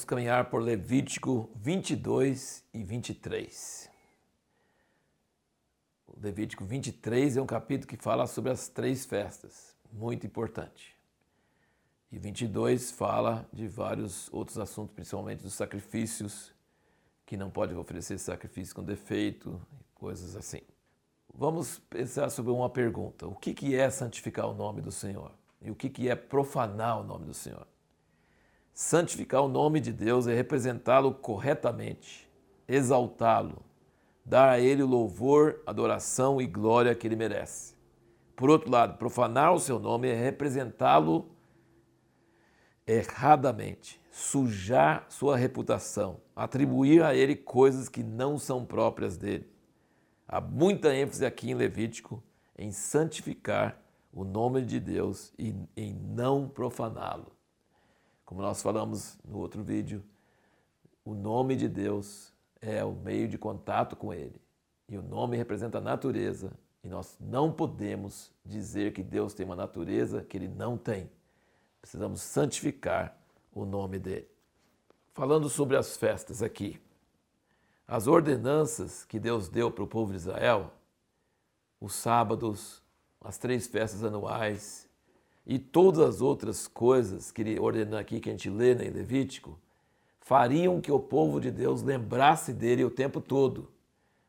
vamos caminhar por Levítico 22 e 23. O Levítico 23 é um capítulo que fala sobre as três festas, muito importante. E 22 fala de vários outros assuntos, principalmente dos sacrifícios, que não pode oferecer sacrifício com defeito, coisas assim. Vamos pensar sobre uma pergunta: o que é santificar o nome do Senhor? E o que é profanar o nome do Senhor? Santificar o nome de Deus é representá-lo corretamente, exaltá-lo, dar a ele o louvor, adoração e glória que ele merece. Por outro lado, profanar o seu nome é representá-lo erradamente, sujar sua reputação, atribuir a ele coisas que não são próprias dele. Há muita ênfase aqui em Levítico em santificar o nome de Deus e em não profaná-lo. Como nós falamos no outro vídeo, o nome de Deus é o meio de contato com Ele. E o nome representa a natureza. E nós não podemos dizer que Deus tem uma natureza que Ele não tem. Precisamos santificar o nome dele. Falando sobre as festas aqui. As ordenanças que Deus deu para o povo de Israel, os sábados, as três festas anuais, e todas as outras coisas que ele ordenou aqui, que a gente lê em Levítico, fariam que o povo de Deus lembrasse dele o tempo todo.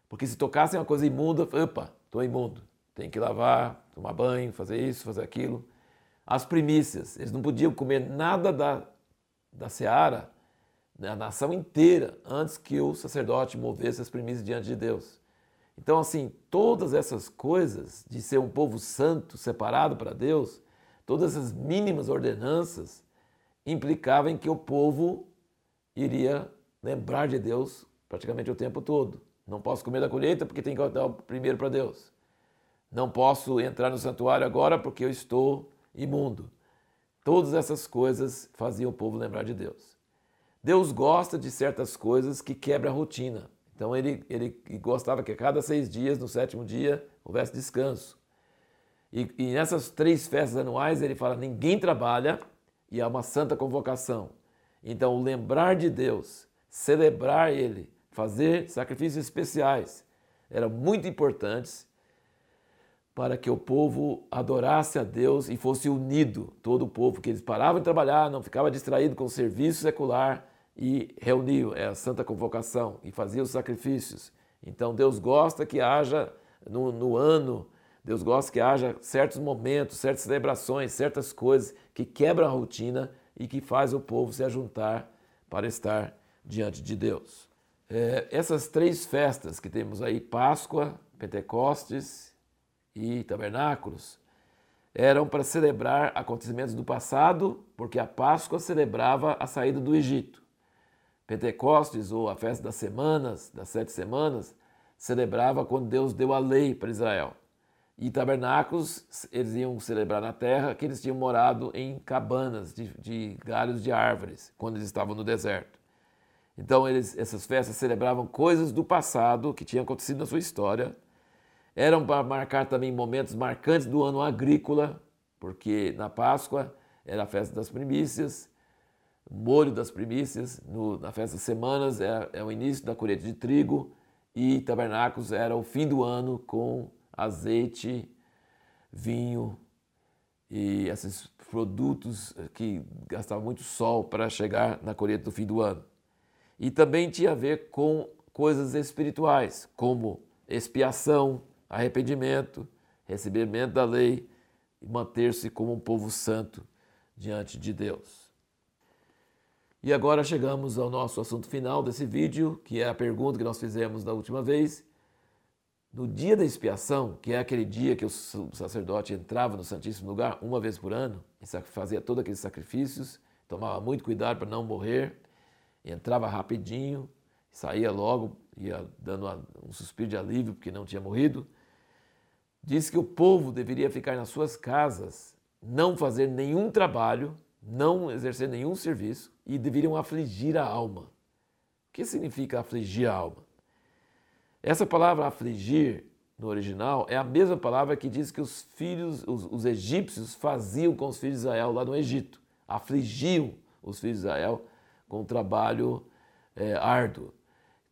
Porque se tocassem uma coisa imunda, opa, estou imundo, tem que lavar, tomar banho, fazer isso, fazer aquilo. As primícias, eles não podiam comer nada da, da seara, da nação inteira, antes que o sacerdote movesse as primícias diante de Deus. Então, assim, todas essas coisas de ser um povo santo, separado para Deus, todas essas mínimas ordenanças implicavam em que o povo iria lembrar de Deus praticamente o tempo todo. Não posso comer da colheita porque tem que dar primeiro para Deus. Não posso entrar no santuário agora porque eu estou imundo. Todas essas coisas faziam o povo lembrar de Deus. Deus gosta de certas coisas que quebram a rotina. Então ele, ele gostava que a cada seis dias, no sétimo dia, houvesse descanso. E, e nessas três festas anuais ele fala: ninguém trabalha e há uma santa convocação. Então, lembrar de Deus, celebrar Ele, fazer sacrifícios especiais, eram muito importantes para que o povo adorasse a Deus e fosse unido, todo o povo, que eles paravam de trabalhar, não ficava distraído com o serviço secular e reuniam é, a santa convocação e faziam os sacrifícios. Então Deus gosta que haja no, no ano Deus gosta que haja certos momentos, certas celebrações, certas coisas que quebram a rotina e que faz o povo se ajuntar para estar diante de Deus. É, essas três festas que temos aí, Páscoa, Pentecostes e Tabernáculos, eram para celebrar acontecimentos do passado, porque a Páscoa celebrava a saída do Egito. Pentecostes, ou a festa das semanas, das sete semanas, celebrava quando Deus deu a lei para Israel. E tabernáculos eles iam celebrar na terra que eles tinham morado em cabanas de, de galhos de árvores quando eles estavam no deserto. Então eles, essas festas celebravam coisas do passado que tinham acontecido na sua história. Eram para marcar também momentos marcantes do ano agrícola, porque na Páscoa era a festa das primícias, molho das primícias, no, na festa das semanas é, é o início da colheita de trigo e tabernáculos era o fim do ano com azeite, vinho e esses produtos que gastavam muito sol para chegar na colheita do fim do ano. E também tinha a ver com coisas espirituais, como expiação, arrependimento, recebimento da lei e manter-se como um povo santo diante de Deus. E agora chegamos ao nosso assunto final desse vídeo, que é a pergunta que nós fizemos da última vez, no dia da expiação, que é aquele dia que o sacerdote entrava no Santíssimo Lugar uma vez por ano, e fazia todos aqueles sacrifícios, tomava muito cuidado para não morrer, entrava rapidinho, saía logo, ia dando um suspiro de alívio porque não tinha morrido. Diz que o povo deveria ficar nas suas casas, não fazer nenhum trabalho, não exercer nenhum serviço e deveriam afligir a alma. O que significa afligir a alma? Essa palavra afligir no original é a mesma palavra que diz que os filhos, os, os egípcios faziam com os filhos de Israel lá no Egito. Afligiam os filhos de Israel com um trabalho é, árduo.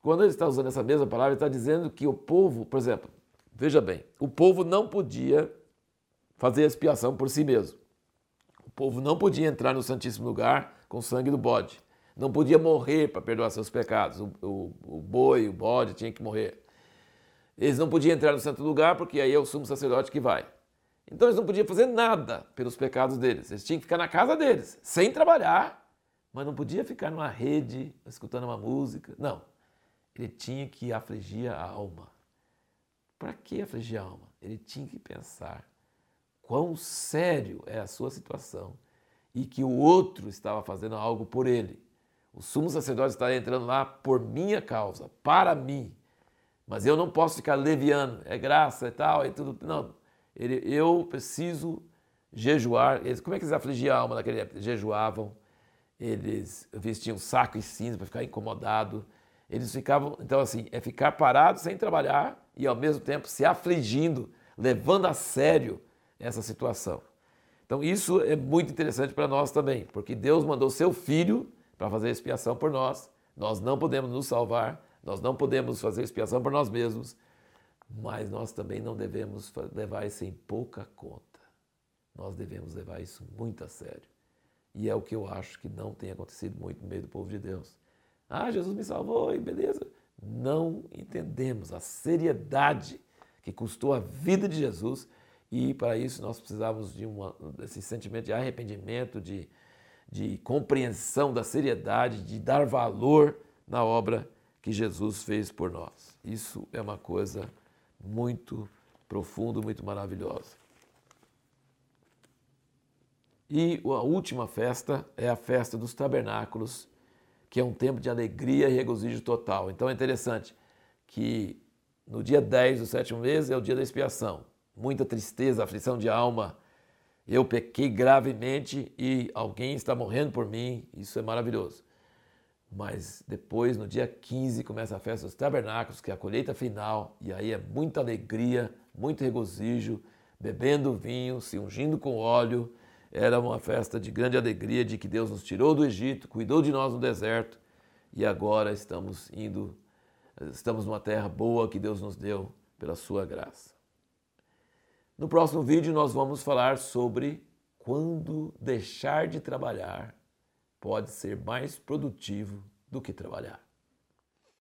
Quando ele está usando essa mesma palavra, ele está dizendo que o povo, por exemplo, veja bem, o povo não podia fazer expiação por si mesmo. O povo não podia entrar no Santíssimo Lugar com sangue do bode. Não podia morrer para perdoar seus pecados. O, o, o boi, o bode tinha que morrer. Eles não podiam entrar no santo lugar porque aí é o sumo sacerdote que vai. Então eles não podiam fazer nada pelos pecados deles. Eles tinham que ficar na casa deles, sem trabalhar, mas não podia ficar numa rede escutando uma música. Não. Ele tinha que afligir a alma. Para que afligir a alma? Ele tinha que pensar quão sério é a sua situação e que o outro estava fazendo algo por ele. O sumo sacerdote está entrando lá por minha causa, para mim. Mas eu não posso ficar leviano, é graça e tal, e tudo. Não, ele, eu preciso jejuar. Eles, como é que eles afligiam a alma naquele época? Jejuavam, eles vestiam saco e cinza para ficar incomodado. Eles ficavam, então assim, é ficar parado sem trabalhar e ao mesmo tempo se afligindo, levando a sério essa situação. Então isso é muito interessante para nós também, porque Deus mandou seu filho para fazer expiação por nós. Nós não podemos nos salvar, nós não podemos fazer expiação por nós mesmos, mas nós também não devemos levar isso em pouca conta. Nós devemos levar isso muito a sério. E é o que eu acho que não tem acontecido muito no meio do povo de Deus. Ah, Jesus me salvou e beleza. Não entendemos a seriedade que custou a vida de Jesus e para isso nós precisávamos de uma, desse sentimento de arrependimento, de, de compreensão da seriedade, de dar valor na obra que Jesus fez por nós. Isso é uma coisa muito profunda, muito maravilhosa. E a última festa é a festa dos tabernáculos, que é um tempo de alegria e regozijo total. Então é interessante que no dia 10 do sétimo mês é o dia da expiação. Muita tristeza, aflição de alma. Eu pequei gravemente e alguém está morrendo por mim. Isso é maravilhoso. Mas depois, no dia 15, começa a festa dos tabernáculos, que é a colheita final, e aí é muita alegria, muito regozijo, bebendo vinho, se ungindo com óleo. Era uma festa de grande alegria de que Deus nos tirou do Egito, cuidou de nós no deserto, e agora estamos indo, estamos numa terra boa que Deus nos deu pela sua graça. No próximo vídeo nós vamos falar sobre quando deixar de trabalhar pode ser mais produtivo do que trabalhar.